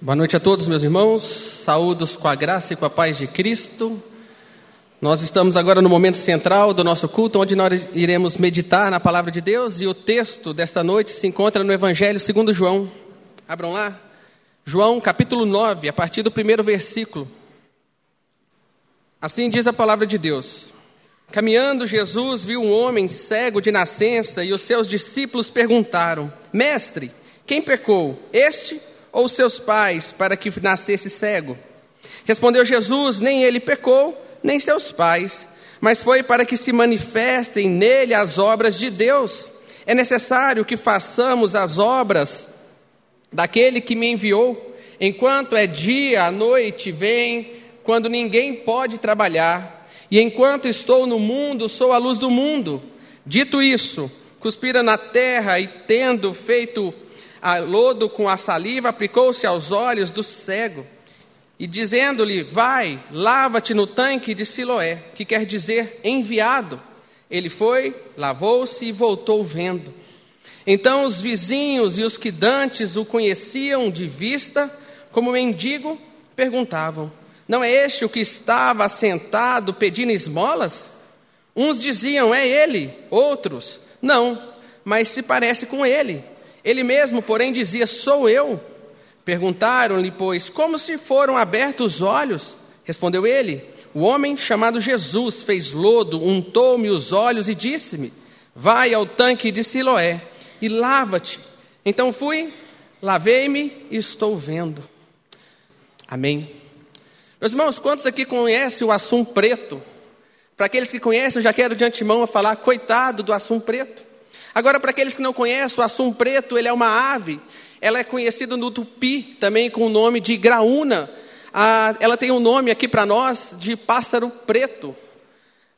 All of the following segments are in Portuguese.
Boa noite a todos, meus irmãos. Saúdos com a graça e com a paz de Cristo. Nós estamos agora no momento central do nosso culto, onde nós iremos meditar na palavra de Deus, e o texto desta noite se encontra no Evangelho segundo João. Abram lá. João, capítulo 9, a partir do primeiro versículo. Assim diz a palavra de Deus. Caminhando, Jesus viu um homem cego de nascença e os seus discípulos perguntaram: Mestre, quem pecou, este ou seus pais para que nascesse cego? Respondeu Jesus: Nem ele pecou, nem seus pais, mas foi para que se manifestem nele as obras de Deus. É necessário que façamos as obras daquele que me enviou. Enquanto é dia, a noite vem, quando ninguém pode trabalhar. E enquanto estou no mundo, sou a luz do mundo. Dito isso, cuspira na terra e tendo feito a lodo com a saliva, aplicou-se aos olhos do cego, e dizendo-lhe: Vai, lava-te no tanque de Siloé, que quer dizer enviado. Ele foi, lavou-se e voltou vendo. Então os vizinhos e os que dantes o conheciam de vista, como mendigo, perguntavam: Não é este o que estava assentado pedindo esmolas? Uns diziam: É ele, outros: Não, mas se parece com ele. Ele mesmo, porém, dizia: Sou eu. Perguntaram-lhe, pois, como se foram abertos os olhos? Respondeu ele: O homem chamado Jesus fez lodo, untou-me os olhos e disse-me: Vai ao tanque de Siloé e lava-te. Então fui, lavei-me e estou vendo. Amém. Meus irmãos, quantos aqui conhecem o assum preto? Para aqueles que conhecem, eu já quero de antemão falar, coitado do assum preto. Agora, para aqueles que não conhecem, o assum preto ele é uma ave. Ela é conhecida no tupi também com o nome de graúna. Ah, ela tem um nome aqui para nós de pássaro preto.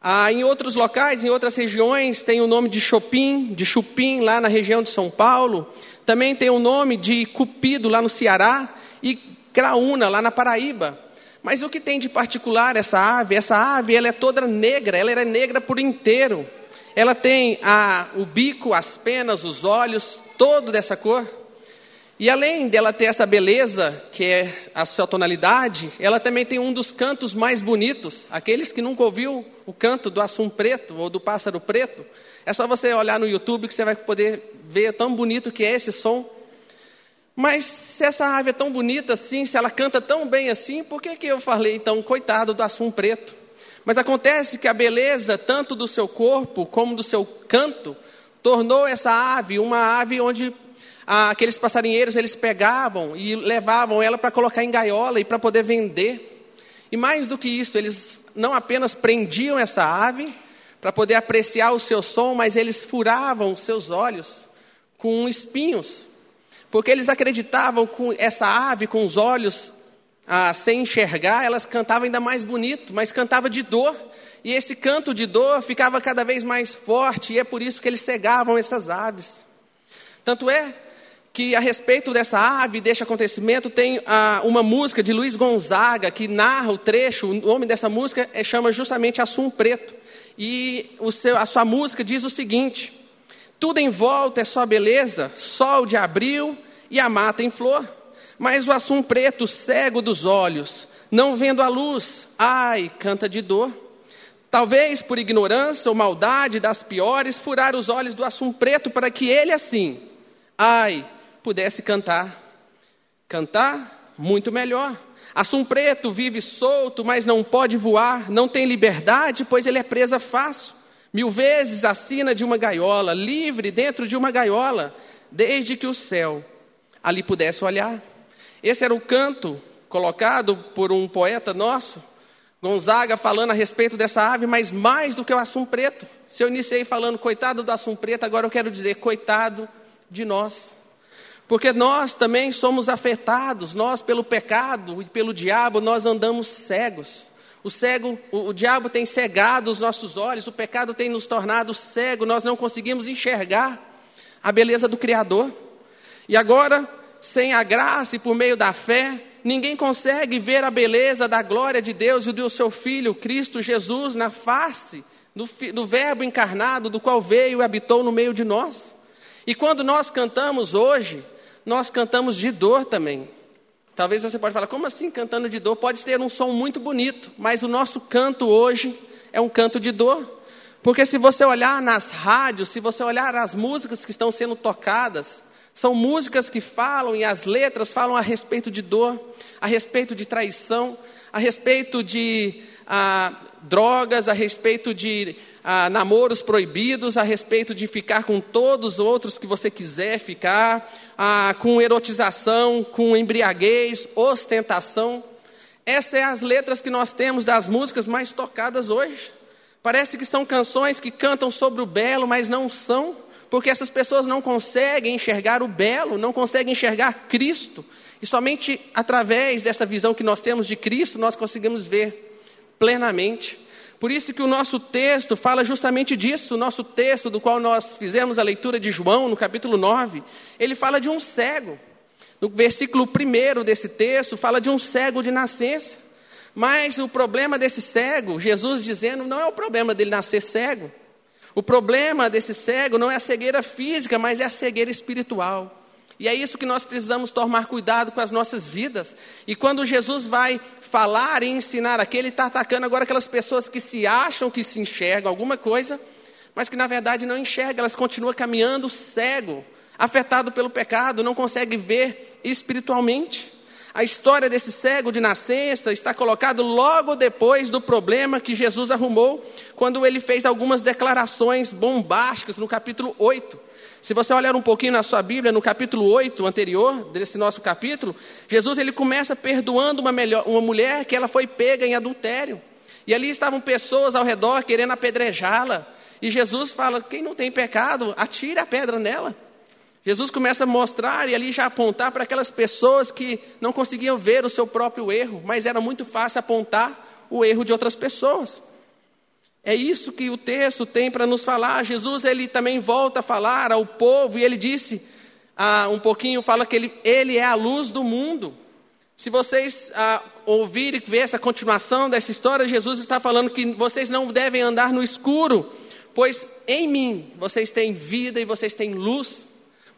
Ah, em outros locais, em outras regiões, tem o nome de chopin, de chupim, lá na região de São Paulo. Também tem o nome de cupido, lá no Ceará. E graúna, lá na Paraíba. Mas o que tem de particular essa ave? Essa ave ela é toda negra, ela é negra por inteiro. Ela tem a, o bico, as penas, os olhos, todo dessa cor. E além dela ter essa beleza, que é a sua tonalidade, ela também tem um dos cantos mais bonitos. Aqueles que nunca ouviu o canto do assum preto ou do pássaro preto, é só você olhar no YouTube que você vai poder ver tão bonito que é esse som. Mas se essa ave é tão bonita assim, se ela canta tão bem assim, por que, que eu falei então, coitado do assum preto? Mas acontece que a beleza, tanto do seu corpo como do seu canto, tornou essa ave uma ave onde aqueles passarinheiros eles pegavam e levavam ela para colocar em gaiola e para poder vender. E mais do que isso, eles não apenas prendiam essa ave para poder apreciar o seu som, mas eles furavam os seus olhos com espinhos, porque eles acreditavam que essa ave com os olhos ah, sem enxergar, elas cantavam ainda mais bonito, mas cantava de dor. E esse canto de dor ficava cada vez mais forte, e é por isso que eles cegavam essas aves. Tanto é que a respeito dessa ave, deste acontecimento, tem uma música de Luiz Gonzaga que narra o trecho, o nome dessa música é, chama justamente Assum Preto. E seu, a sua música diz o seguinte: Tudo em volta é só beleza, sol de abril e a mata em flor. Mas o assum preto, cego dos olhos, não vendo a luz, ai, canta de dor. Talvez por ignorância ou maldade das piores, furar os olhos do assum preto para que ele assim, ai, pudesse cantar. Cantar muito melhor. Assum preto vive solto, mas não pode voar, não tem liberdade, pois ele é presa fácil. Mil vezes assina de uma gaiola, livre dentro de uma gaiola, desde que o céu ali pudesse olhar. Esse era o canto colocado por um poeta nosso, Gonzaga, falando a respeito dessa ave, mas mais do que o assum preto. Se eu iniciei falando coitado do assum preto, agora eu quero dizer coitado de nós. Porque nós também somos afetados, nós pelo pecado e pelo diabo, nós andamos cegos. O cego, o, o diabo tem cegado os nossos olhos, o pecado tem nos tornado cego, nós não conseguimos enxergar a beleza do Criador. E agora sem a graça e por meio da fé, ninguém consegue ver a beleza da glória de Deus e do seu Filho, Cristo Jesus, na face do, do Verbo encarnado, do qual veio e habitou no meio de nós. E quando nós cantamos hoje, nós cantamos de dor também. Talvez você pode falar, como assim cantando de dor? Pode ter um som muito bonito, mas o nosso canto hoje é um canto de dor. Porque se você olhar nas rádios, se você olhar as músicas que estão sendo tocadas, são músicas que falam e as letras falam a respeito de dor, a respeito de traição, a respeito de ah, drogas, a respeito de ah, namoros proibidos, a respeito de ficar com todos os outros que você quiser ficar, ah, com erotização, com embriaguez, ostentação. Essas são as letras que nós temos das músicas mais tocadas hoje. Parece que são canções que cantam sobre o belo, mas não são, porque essas pessoas não conseguem enxergar o belo, não conseguem enxergar Cristo. E somente através dessa visão que nós temos de Cristo, nós conseguimos ver plenamente. Por isso que o nosso texto fala justamente disso, o nosso texto do qual nós fizemos a leitura de João, no capítulo 9, ele fala de um cego. No versículo 1 desse texto, fala de um cego de nascença. Mas o problema desse cego, Jesus dizendo, não é o problema dele nascer cego. O problema desse cego não é a cegueira física, mas é a cegueira espiritual. E é isso que nós precisamos tomar cuidado com as nossas vidas. E quando Jesus vai falar e ensinar aqui, ele está atacando agora aquelas pessoas que se acham que se enxergam alguma coisa, mas que na verdade não enxergam, elas continuam caminhando cego, afetado pelo pecado, não conseguem ver espiritualmente. A história desse cego de nascença está colocado logo depois do problema que Jesus arrumou, quando ele fez algumas declarações bombásticas no capítulo 8. Se você olhar um pouquinho na sua Bíblia, no capítulo 8 anterior desse nosso capítulo, Jesus ele começa perdoando uma, melhor, uma mulher que ela foi pega em adultério. E ali estavam pessoas ao redor querendo apedrejá-la. E Jesus fala: quem não tem pecado, atire a pedra nela. Jesus começa a mostrar e ali já apontar para aquelas pessoas que não conseguiam ver o seu próprio erro, mas era muito fácil apontar o erro de outras pessoas. É isso que o texto tem para nos falar. Jesus ele também volta a falar ao povo e ele disse ah, um pouquinho, fala que ele, ele é a luz do mundo. Se vocês ah, ouvirem e ver essa continuação dessa história, Jesus está falando que vocês não devem andar no escuro, pois em mim vocês têm vida e vocês têm luz.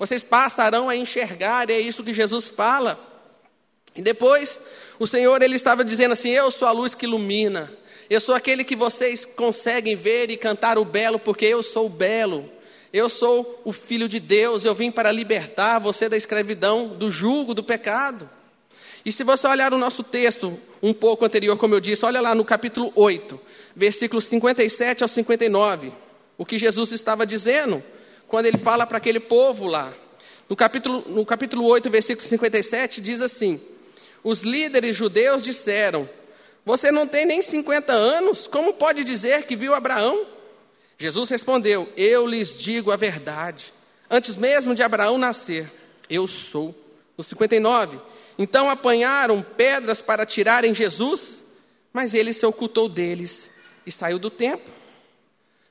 Vocês passarão a enxergar, e é isso que Jesus fala. E depois, o Senhor ele estava dizendo assim: Eu sou a luz que ilumina. Eu sou aquele que vocês conseguem ver e cantar o belo, porque eu sou o belo. Eu sou o filho de Deus, eu vim para libertar você da escravidão, do jugo, do pecado. E se você olhar o nosso texto um pouco anterior, como eu disse, olha lá no capítulo 8, versículos 57 ao 59, o que Jesus estava dizendo quando ele fala para aquele povo lá. No capítulo, no capítulo 8, versículo 57, diz assim: Os líderes judeus disseram: Você não tem nem 50 anos, como pode dizer que viu Abraão? Jesus respondeu: Eu lhes digo a verdade. Antes mesmo de Abraão nascer, eu sou. No 59, então apanharam pedras para tirarem Jesus, mas ele se ocultou deles e saiu do templo.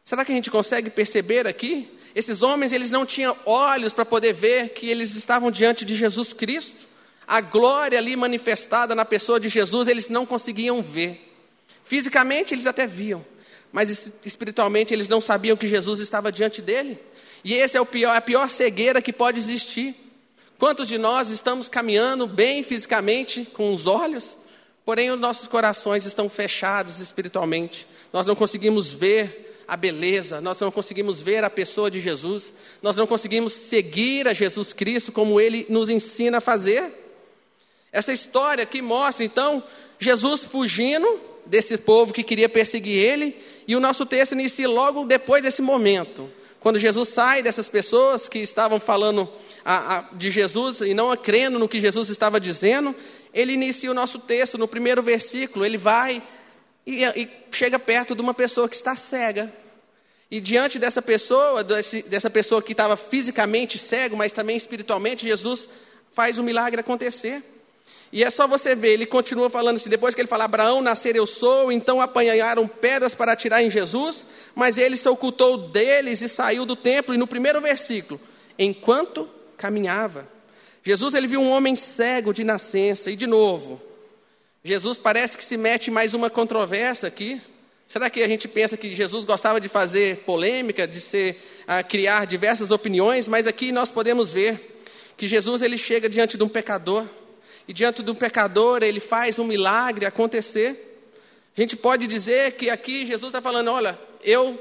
Será que a gente consegue perceber aqui esses homens, eles não tinham olhos para poder ver que eles estavam diante de Jesus Cristo. A glória ali manifestada na pessoa de Jesus, eles não conseguiam ver. Fisicamente eles até viam, mas espiritualmente eles não sabiam que Jesus estava diante dele. E esse é pior, a pior cegueira que pode existir. Quantos de nós estamos caminhando bem fisicamente com os olhos, porém os nossos corações estão fechados espiritualmente. Nós não conseguimos ver a beleza, nós não conseguimos ver a pessoa de Jesus, nós não conseguimos seguir a Jesus Cristo como ele nos ensina a fazer. Essa história aqui mostra então Jesus fugindo desse povo que queria perseguir ele, e o nosso texto inicia logo depois desse momento. Quando Jesus sai dessas pessoas que estavam falando a, a, de Jesus e não crendo no que Jesus estava dizendo, ele inicia o nosso texto no primeiro versículo. Ele vai e, e chega perto de uma pessoa que está cega. E diante dessa pessoa, desse, dessa pessoa que estava fisicamente cego, mas também espiritualmente, Jesus faz o milagre acontecer. E é só você ver, ele continua falando assim, depois que ele fala, Abraão, nascer eu sou, então apanharam pedras para atirar em Jesus, mas ele se ocultou deles e saiu do templo. E no primeiro versículo, enquanto caminhava, Jesus ele viu um homem cego de nascença, e de novo, Jesus parece que se mete mais uma controvérsia aqui, Será que a gente pensa que Jesus gostava de fazer polêmica, de ser, a criar diversas opiniões? Mas aqui nós podemos ver que Jesus ele chega diante de um pecador e diante do pecador ele faz um milagre acontecer. A gente pode dizer que aqui Jesus está falando: olha, eu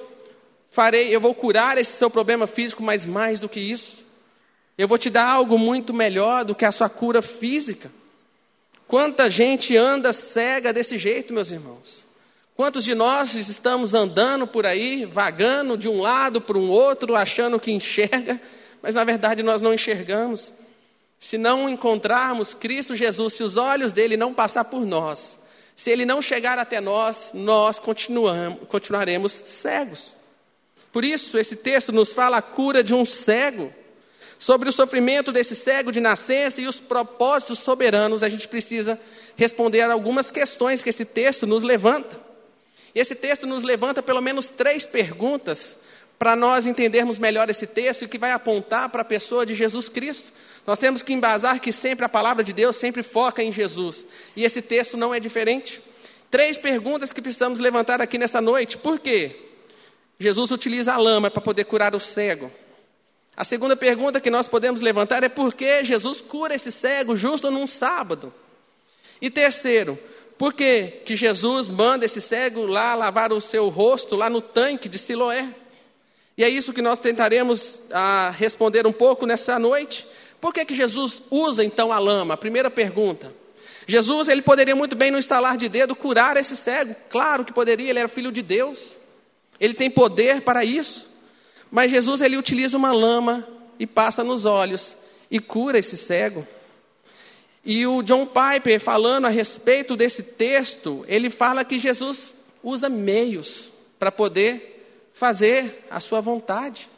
farei, eu vou curar esse seu problema físico, mas mais do que isso, eu vou te dar algo muito melhor do que a sua cura física. Quanta gente anda cega desse jeito, meus irmãos? Quantos de nós estamos andando por aí, vagando de um lado para um outro, achando que enxerga, mas na verdade nós não enxergamos? Se não encontrarmos Cristo Jesus, se os olhos dele não passar por nós, se ele não chegar até nós, nós continuaremos cegos. Por isso, esse texto nos fala a cura de um cego. Sobre o sofrimento desse cego de nascença e os propósitos soberanos, a gente precisa responder algumas questões que esse texto nos levanta. Esse texto nos levanta pelo menos três perguntas para nós entendermos melhor esse texto e que vai apontar para a pessoa de Jesus Cristo. Nós temos que embasar que sempre a palavra de Deus sempre foca em Jesus. E esse texto não é diferente. Três perguntas que precisamos levantar aqui nessa noite. Por quê? Jesus utiliza a lama para poder curar o cego. A segunda pergunta que nós podemos levantar é por que Jesus cura esse cego justo num sábado? E terceiro, por que, que Jesus manda esse cego lá lavar o seu rosto lá no tanque de Siloé? E é isso que nós tentaremos ah, responder um pouco nessa noite. Por que, que Jesus usa então a lama? Primeira pergunta. Jesus ele poderia muito bem no estalar de dedo curar esse cego. Claro que poderia, ele era filho de Deus. Ele tem poder para isso. Mas Jesus ele utiliza uma lama e passa nos olhos e cura esse cego. E o John Piper, falando a respeito desse texto, ele fala que Jesus usa meios para poder fazer a sua vontade.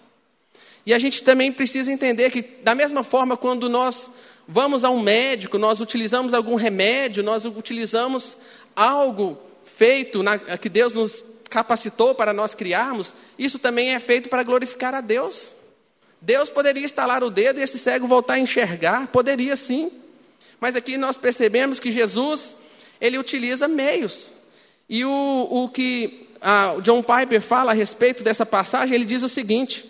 E a gente também precisa entender que, da mesma forma, quando nós vamos a um médico, nós utilizamos algum remédio, nós utilizamos algo feito na, que Deus nos capacitou para nós criarmos, isso também é feito para glorificar a Deus. Deus poderia estalar o dedo e esse cego voltar a enxergar, poderia sim. Mas aqui nós percebemos que Jesus, ele utiliza meios. E o, o que a John Piper fala a respeito dessa passagem, ele diz o seguinte: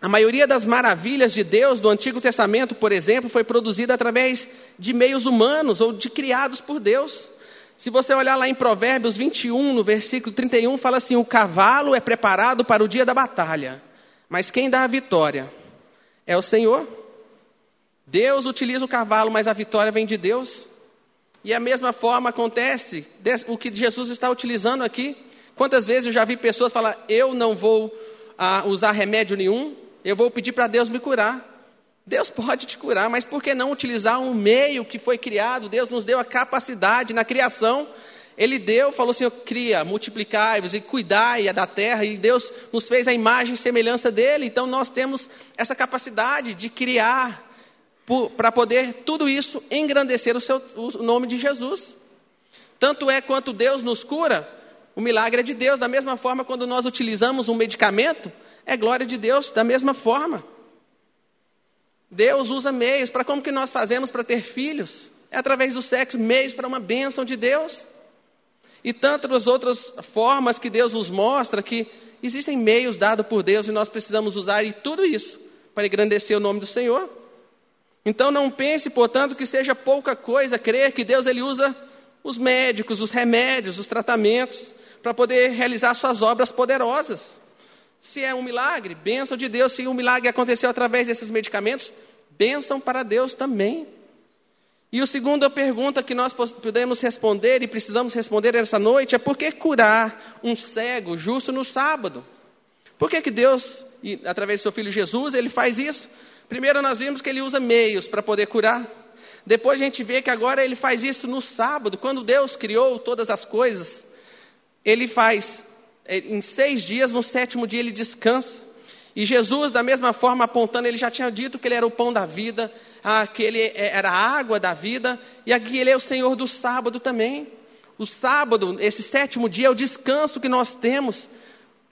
a maioria das maravilhas de Deus do Antigo Testamento, por exemplo, foi produzida através de meios humanos ou de criados por Deus. Se você olhar lá em Provérbios 21, no versículo 31, fala assim: O cavalo é preparado para o dia da batalha, mas quem dá a vitória é o Senhor. Deus utiliza o cavalo, mas a vitória vem de Deus. E a mesma forma acontece o que Jesus está utilizando aqui. Quantas vezes eu já vi pessoas falar: Eu não vou ah, usar remédio nenhum, eu vou pedir para Deus me curar. Deus pode te curar, mas por que não utilizar um meio que foi criado? Deus nos deu a capacidade na criação. Ele deu, falou assim: cria, multiplicai-vos e cuidai da terra, e Deus nos fez a imagem e semelhança dele. Então nós temos essa capacidade de criar, para poder tudo isso engrandecer o, seu, o nome de Jesus. Tanto é quanto Deus nos cura, o milagre é de Deus. Da mesma forma, quando nós utilizamos um medicamento, é glória de Deus da mesma forma. Deus usa meios para como que nós fazemos para ter filhos? É através do sexo, meios para uma bênção de Deus. E tantas outras formas que Deus nos mostra que existem meios dados por Deus e nós precisamos usar e tudo isso para engrandecer o nome do Senhor. Então não pense, portanto, que seja pouca coisa crer que Deus ele usa os médicos, os remédios, os tratamentos para poder realizar suas obras poderosas. Se é um milagre, bênção de Deus. Se um milagre aconteceu através desses medicamentos, bênção para Deus também. E a segunda pergunta que nós podemos responder e precisamos responder essa noite é por que curar um cego justo no sábado? Por que, que Deus, através do seu Filho Jesus, ele faz isso? Primeiro nós vimos que ele usa meios para poder curar. Depois a gente vê que agora ele faz isso no sábado, quando Deus criou todas as coisas. Ele faz em seis dias, no sétimo dia ele descansa. E Jesus, da mesma forma, apontando, ele já tinha dito que ele era o pão da vida, ah, que ele é, era a água da vida, e aqui ele é o Senhor do sábado também. O sábado, esse sétimo dia, é o descanso que nós temos.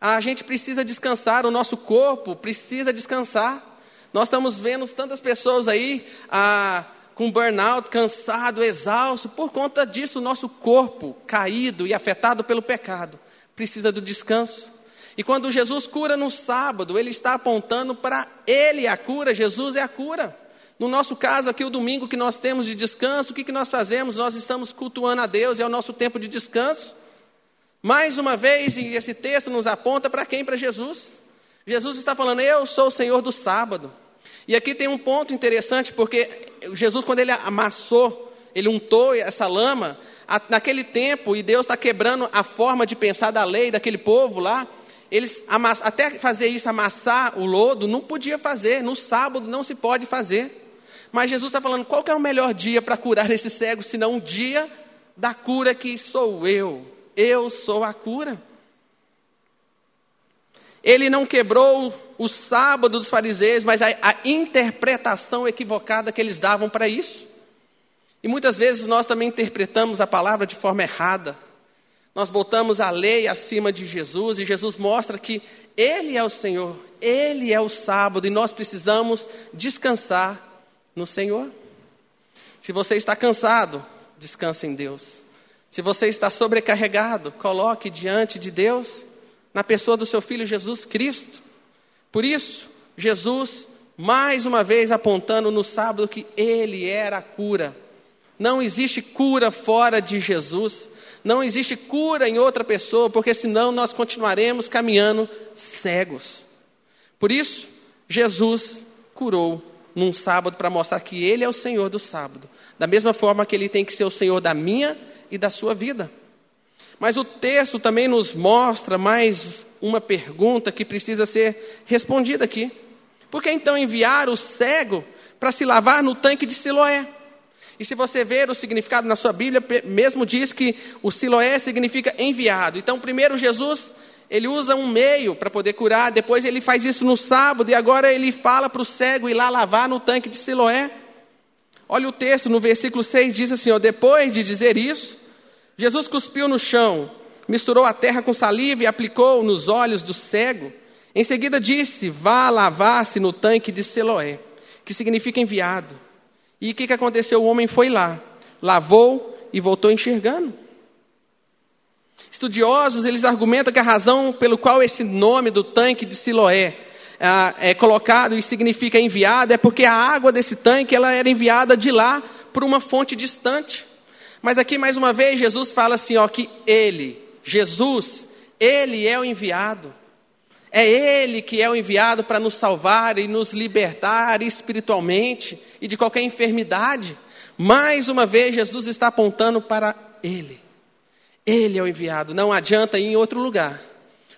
A gente precisa descansar, o nosso corpo precisa descansar. Nós estamos vendo tantas pessoas aí ah, com burnout, cansado, exausto, por conta disso, o nosso corpo caído e afetado pelo pecado precisa do descanso. E quando Jesus cura no sábado, ele está apontando para ele a cura, Jesus é a cura. No nosso caso aqui, o domingo que nós temos de descanso, o que, que nós fazemos? Nós estamos cultuando a Deus, é o nosso tempo de descanso. Mais uma vez, e esse texto nos aponta para quem? Para Jesus. Jesus está falando, eu sou o Senhor do sábado. E aqui tem um ponto interessante, porque Jesus, quando ele amassou, ele untou essa lama, naquele tempo, e Deus está quebrando a forma de pensar da lei daquele povo lá, eles até fazer isso, amassar o lodo, não podia fazer, no sábado não se pode fazer. Mas Jesus está falando, qual que é o melhor dia para curar esse cego, senão um dia da cura que sou eu. Eu sou a cura. Ele não quebrou o sábado dos fariseus, mas a, a interpretação equivocada que eles davam para isso. E muitas vezes nós também interpretamos a palavra de forma errada. Nós botamos a lei acima de Jesus e Jesus mostra que Ele é o Senhor, Ele é o sábado e nós precisamos descansar no Senhor. Se você está cansado, descanse em Deus. Se você está sobrecarregado, coloque diante de Deus, na pessoa do seu filho Jesus Cristo. Por isso, Jesus, mais uma vez apontando no sábado que ele era a cura. Não existe cura fora de Jesus. Não existe cura em outra pessoa, porque senão nós continuaremos caminhando cegos. Por isso, Jesus curou num sábado para mostrar que Ele é o Senhor do sábado. Da mesma forma que Ele tem que ser o Senhor da minha e da sua vida. Mas o texto também nos mostra mais uma pergunta que precisa ser respondida aqui. Por que então enviar o cego para se lavar no tanque de Siloé? E se você ver o significado na sua Bíblia, mesmo diz que o Siloé significa enviado. Então, primeiro Jesus, ele usa um meio para poder curar, depois ele faz isso no sábado, e agora ele fala para o cego ir lá lavar no tanque de Siloé. Olha o texto no versículo 6, diz assim: ó, depois de dizer isso, Jesus cuspiu no chão, misturou a terra com saliva e aplicou nos olhos do cego. Em seguida disse: Vá lavar-se no tanque de Siloé, que significa enviado. E o que, que aconteceu? O homem foi lá, lavou e voltou enxergando. Estudiosos, eles argumentam que a razão pelo qual esse nome do tanque de Siloé ah, é colocado e significa enviado é porque a água desse tanque ela era enviada de lá por uma fonte distante. Mas aqui mais uma vez Jesus fala assim, ó, que ele, Jesus, ele é o enviado. É ele que é o enviado para nos salvar e nos libertar espiritualmente e de qualquer enfermidade. Mais uma vez Jesus está apontando para ele. Ele é o enviado, não adianta ir em outro lugar,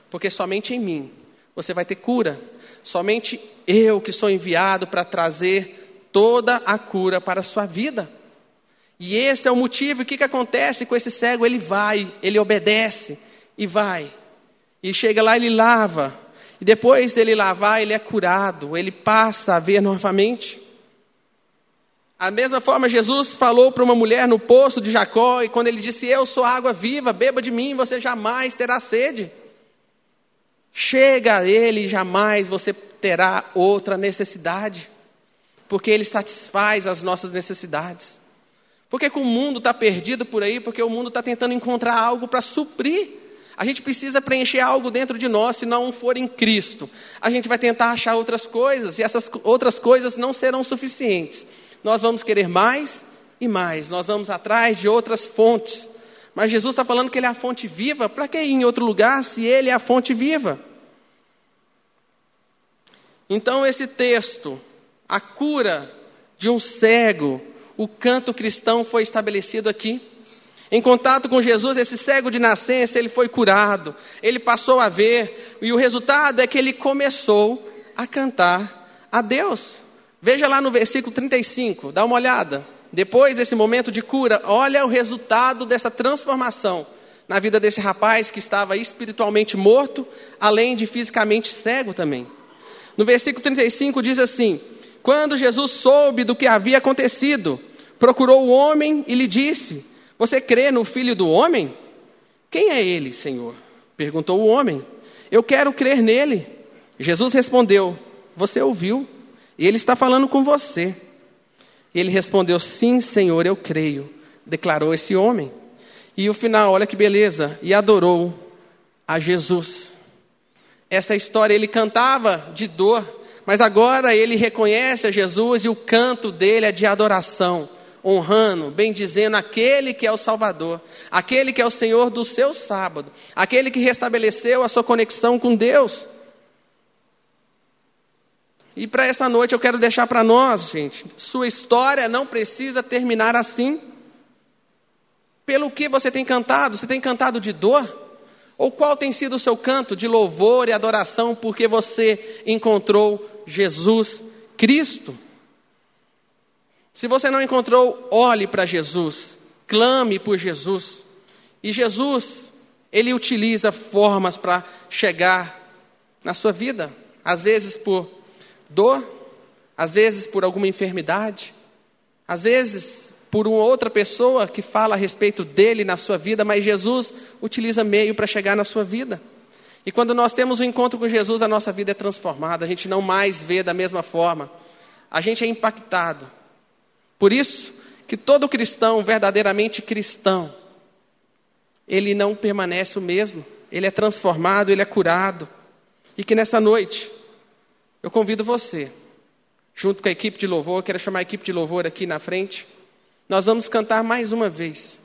porque somente em mim você vai ter cura. Somente eu que sou enviado para trazer toda a cura para a sua vida. E esse é o motivo. O que, que acontece com esse cego? Ele vai, ele obedece e vai. E chega lá, ele lava. E depois dele lavar, ele é curado. Ele passa a ver novamente. A mesma forma, Jesus falou para uma mulher no poço de Jacó, e quando ele disse: Eu sou água viva, beba de mim, você jamais terá sede. Chega a ele jamais você terá outra necessidade, porque ele satisfaz as nossas necessidades. Por que, que o mundo está perdido por aí? Porque o mundo está tentando encontrar algo para suprir. A gente precisa preencher algo dentro de nós, se não for em Cristo. A gente vai tentar achar outras coisas, e essas outras coisas não serão suficientes. Nós vamos querer mais e mais, nós vamos atrás de outras fontes. Mas Jesus está falando que Ele é a fonte viva, para que ir em outro lugar se Ele é a fonte viva? Então, esse texto, a cura de um cego, o canto cristão foi estabelecido aqui. Em contato com Jesus, esse cego de nascença, ele foi curado, ele passou a ver, e o resultado é que ele começou a cantar a Deus. Veja lá no versículo 35, dá uma olhada. Depois desse momento de cura, olha o resultado dessa transformação na vida desse rapaz que estava espiritualmente morto, além de fisicamente cego também. No versículo 35 diz assim: Quando Jesus soube do que havia acontecido, procurou o homem e lhe disse: Você crê no filho do homem? Quem é ele, Senhor? Perguntou o homem. Eu quero crer nele. Jesus respondeu: Você ouviu, e ele está falando com você. Ele respondeu: Sim, Senhor, eu creio. Declarou esse homem. E o final, olha que beleza, e adorou a Jesus. Essa história, ele cantava de dor, mas agora ele reconhece a Jesus e o canto dele é de adoração, honrando, bendizendo aquele que é o Salvador, aquele que é o Senhor do seu sábado, aquele que restabeleceu a sua conexão com Deus. E para essa noite eu quero deixar para nós, gente, sua história não precisa terminar assim. Pelo que você tem cantado? Você tem cantado de dor? Ou qual tem sido o seu canto de louvor e adoração porque você encontrou Jesus Cristo? Se você não encontrou, olhe para Jesus, clame por Jesus. E Jesus, ele utiliza formas para chegar na sua vida, às vezes por dor, às vezes por alguma enfermidade, às vezes por uma outra pessoa que fala a respeito dele na sua vida, mas Jesus utiliza meio para chegar na sua vida. E quando nós temos um encontro com Jesus, a nossa vida é transformada, a gente não mais vê da mesma forma, a gente é impactado. Por isso que todo cristão, verdadeiramente cristão, ele não permanece o mesmo, ele é transformado, ele é curado. E que nessa noite, eu convido você, junto com a equipe de louvor, quero chamar a equipe de louvor aqui na frente. Nós vamos cantar mais uma vez.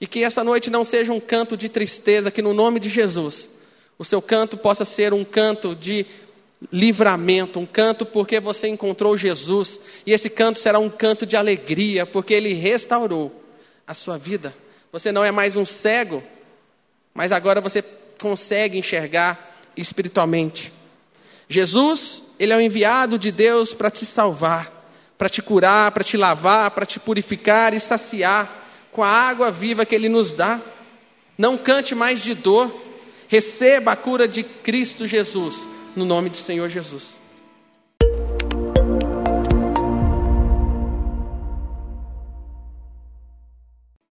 E que essa noite não seja um canto de tristeza, que no nome de Jesus, o seu canto possa ser um canto de livramento, um canto porque você encontrou Jesus. E esse canto será um canto de alegria, porque ele restaurou a sua vida. Você não é mais um cego, mas agora você consegue enxergar espiritualmente. Jesus, ele é o enviado de Deus para te salvar para te curar, para te lavar, para te purificar e saciar com a água viva que Ele nos dá. Não cante mais de dor, receba a cura de Cristo Jesus, no nome do Senhor Jesus.